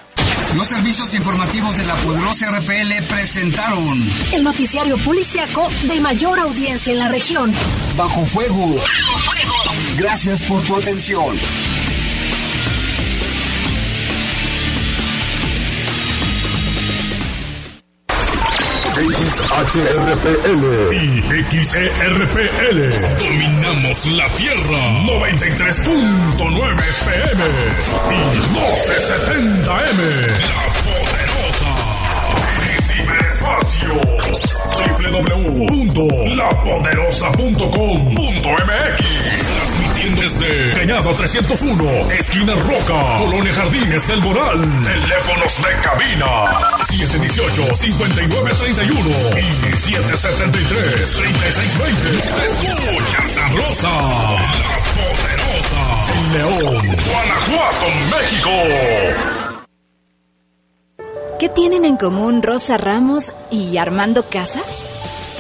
S2: Los servicios informativos de la poderosa RPL presentaron
S3: el noticiario policiaco de mayor audiencia en la región.
S2: Bajo fuego.
S3: Bajo fuego.
S2: Gracias por tu atención.
S17: XHRPL y XERPL. Dominamos la Tierra. 93.9 FM y www.lapoderosa.com.mx Transmitiendo desde Peñado 301, esquina Roca, Colonia Jardines del Moral. Teléfonos de cabina 718-5931 y 773-3620. Se escucha sabrosa, la poderosa. León, Guanajuato, México.
S26: ¿Qué tienen en común Rosa Ramos y Armando Casas?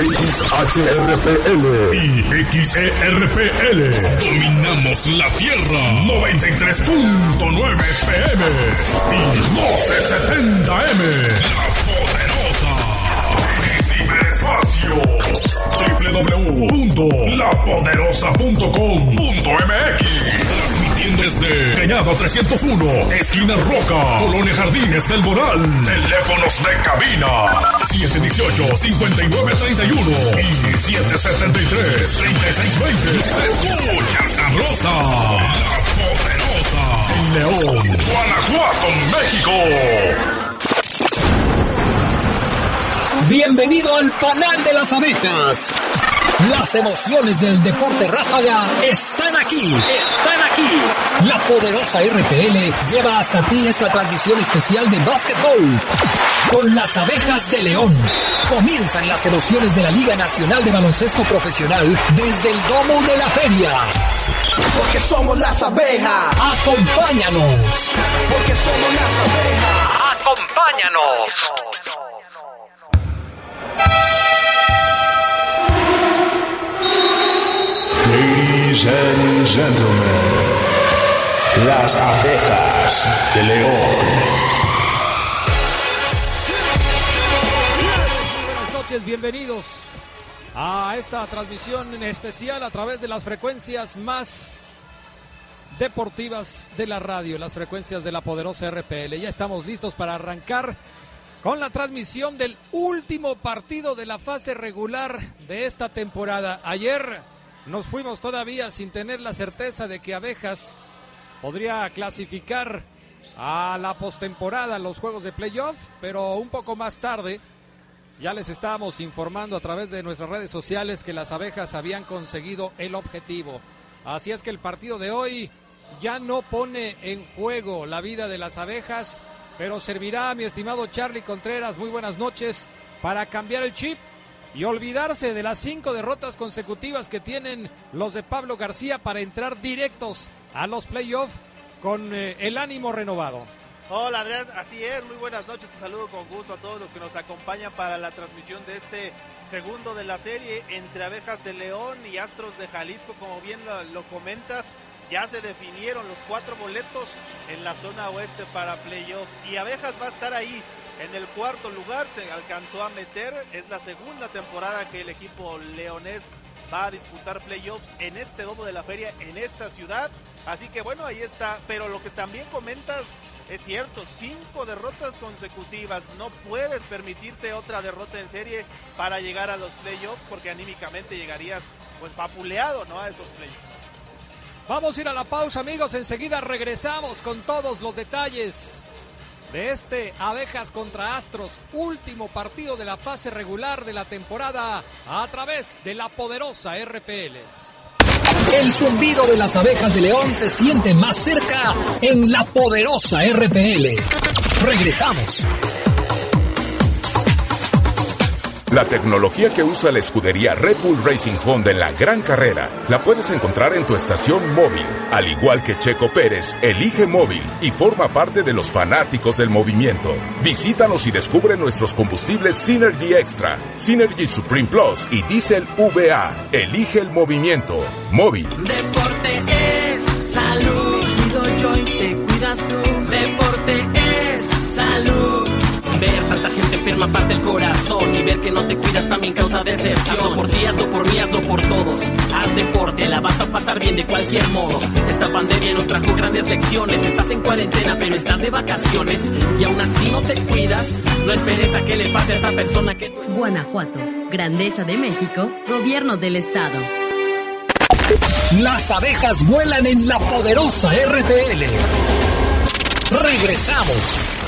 S27: XHRPL y XERPL. Dominamos la Tierra. 93.9 FM y 1270M. La poderosa. Ciberespacio. www.lapoderosa.com.mx Desde Cañada 301, esquina Roca, Colonia Jardines del Moral. Teléfonos de cabina 718-5931 y 773-3620. Se escucha sabrosa, la poderosa. León, Guanajuato, México.
S28: Bienvenido al panal de las abejas. Las emociones del deporte ráfaga están aquí. Están aquí. La poderosa RPL lleva hasta ti esta transmisión especial de básquetbol. Con las abejas de León. Comienzan las emociones de la Liga Nacional de Baloncesto Profesional desde el domo de la feria.
S17: Porque somos las abejas.
S28: Acompáñanos.
S17: Porque somos las abejas.
S28: Acompáñanos.
S29: Ladies and gentlemen, las abejas de León.
S30: Buenas noches, bienvenidos a esta transmisión en especial a través de las frecuencias más deportivas de la radio, las frecuencias de la poderosa RPL. Ya estamos listos para arrancar con la transmisión del último partido de la fase regular de esta temporada. Ayer nos fuimos todavía sin tener la certeza de que Abejas podría clasificar a la postemporada, los juegos de playoff, pero un poco más tarde ya les estábamos informando a través de nuestras redes sociales que las abejas habían conseguido el objetivo. Así es que el partido de hoy ya no pone en juego la vida de las abejas, pero servirá, mi estimado Charlie Contreras, muy buenas noches, para cambiar el chip y olvidarse de las cinco derrotas consecutivas que tienen los de Pablo García para entrar directos a los playoffs con eh, el ánimo renovado.
S31: Hola Adrián, así es, muy buenas noches, te saludo con gusto a todos los que nos acompañan para la transmisión de este segundo de la serie entre Abejas de León y Astros de Jalisco, como bien lo, lo comentas, ya se definieron los cuatro boletos en la zona oeste para playoffs y Abejas va a estar ahí en el cuarto lugar, se alcanzó a meter, es la segunda temporada que el equipo leonés va a disputar playoffs en este domo de la feria, en esta ciudad. Así que bueno, ahí está. Pero lo que también comentas es cierto, cinco derrotas consecutivas. No puedes permitirte otra derrota en serie para llegar a los playoffs porque anímicamente llegarías pues vapuleado, ¿no? A esos playoffs.
S30: Vamos a ir a la pausa, amigos. Enseguida regresamos con todos los detalles de este Abejas contra Astros, último partido de la fase regular de la temporada a través de la poderosa RPL.
S28: El zumbido de las abejas de León se siente más cerca en la poderosa RPL. Regresamos.
S32: La tecnología que usa la escudería Red Bull Racing Honda en la gran carrera la puedes encontrar en tu estación móvil. Al igual que Checo Pérez, elige móvil y forma parte de los fanáticos del movimiento. Visítanos y descubre nuestros combustibles Synergy Extra, Synergy Supreme Plus y Diesel VA. Elige el movimiento. Móvil.
S33: Deporte es salud. Cuido y te cuidas tú. Deporte es salud.
S34: Enferma parte el corazón y ver que no te cuidas también causa decepción. Hazlo por ti, hazlo por mí, hazlo por todos. Haz deporte, la vas a pasar bien de cualquier modo. Esta pandemia nos trajo grandes lecciones. Estás en cuarentena, pero estás de vacaciones y aún así no te cuidas. No esperes a que le pase a esa persona que tú
S35: Guanajuato, Grandeza de México, Gobierno del Estado.
S28: Las abejas vuelan en la poderosa RPL. Regresamos.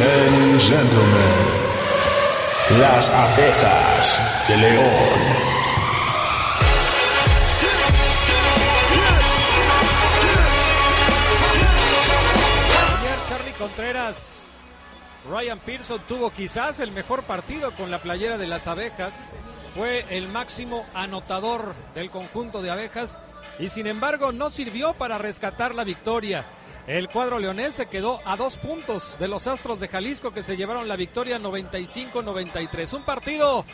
S36: And gentlemen, las abejas de León.
S30: Charlie Contreras, Ryan Pearson tuvo quizás el mejor partido con la playera de las abejas. Fue el máximo anotador del conjunto de abejas y sin embargo no sirvió para rescatar la victoria. El cuadro leonés se quedó a dos puntos de los Astros de Jalisco que se llevaron la victoria 95-93. Un partido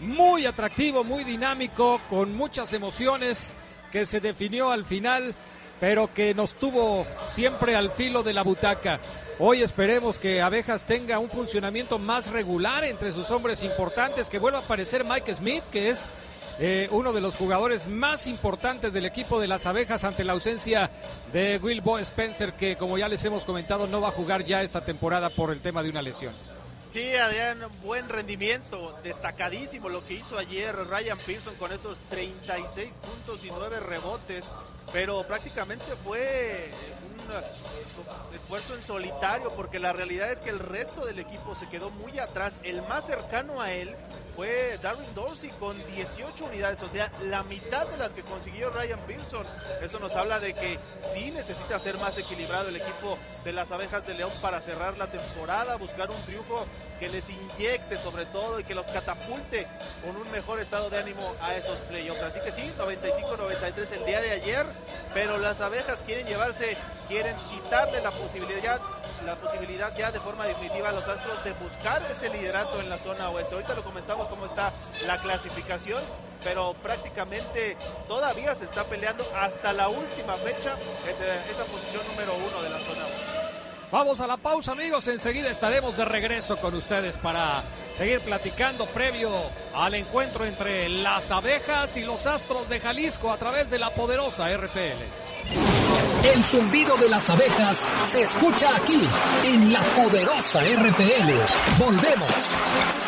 S30: muy atractivo, muy dinámico, con muchas emociones que se definió al final, pero que nos tuvo siempre al filo de la butaca. Hoy esperemos que Abejas tenga un funcionamiento más regular entre sus hombres importantes, que vuelva a aparecer Mike Smith, que es eh, uno de los jugadores más importantes del equipo de las abejas ante la ausencia de Will Bo Spencer, que como ya les hemos comentado no va a jugar ya esta temporada por el tema de una lesión.
S31: Sí, Adrián, buen rendimiento, destacadísimo lo que hizo ayer Ryan Pearson con esos 36 puntos y 9 rebotes, pero prácticamente fue un esfuerzo en solitario porque la realidad es que el resto del equipo se quedó muy atrás. El más cercano a él fue Darwin Dorsey con 18 unidades, o sea, la mitad de las que consiguió Ryan Pearson. Eso nos habla de que sí necesita ser más equilibrado el equipo de las abejas de León para cerrar la temporada, buscar un triunfo que les inyecte sobre todo y que los catapulte con un mejor estado de ánimo a esos playoffs. Así que sí, 95-93 el día de ayer, pero las abejas quieren llevarse, quieren quitarle la posibilidad, la posibilidad ya de forma definitiva a los Astros de buscar ese liderato en la zona oeste. Ahorita lo comentamos cómo está la clasificación, pero prácticamente todavía se está peleando hasta la última fecha esa posición número uno de la zona.
S30: Vamos a la pausa, amigos. Enseguida estaremos de regreso con ustedes para seguir platicando previo al encuentro entre las abejas y los astros de Jalisco a través de la poderosa RPL.
S2: El zumbido de las abejas se escucha aquí en la poderosa RPL. Volvemos.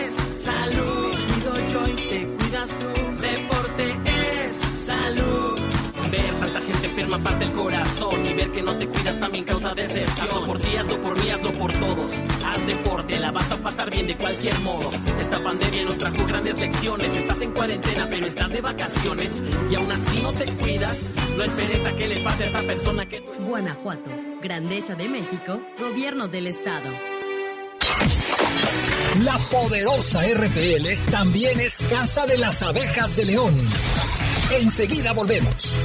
S34: enferma parte el corazón y ver que no te cuidas también causa decepción. Hazlo por ti, hazlo por mí, hazlo por todos. Haz deporte, la vas a pasar bien de cualquier modo. Esta pandemia nos trajo grandes lecciones. Estás en cuarentena, pero estás de vacaciones y aún así no te cuidas. No esperes a que le pase a esa persona que tú
S35: Guanajuato, Grandeza de México, Gobierno del Estado.
S2: La poderosa RPL también es casa de las abejas de León. Enseguida volvemos.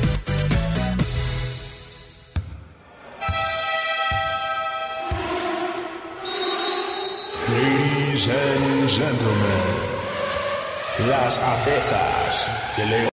S36: Ladies and gentlemen, las abejas de León.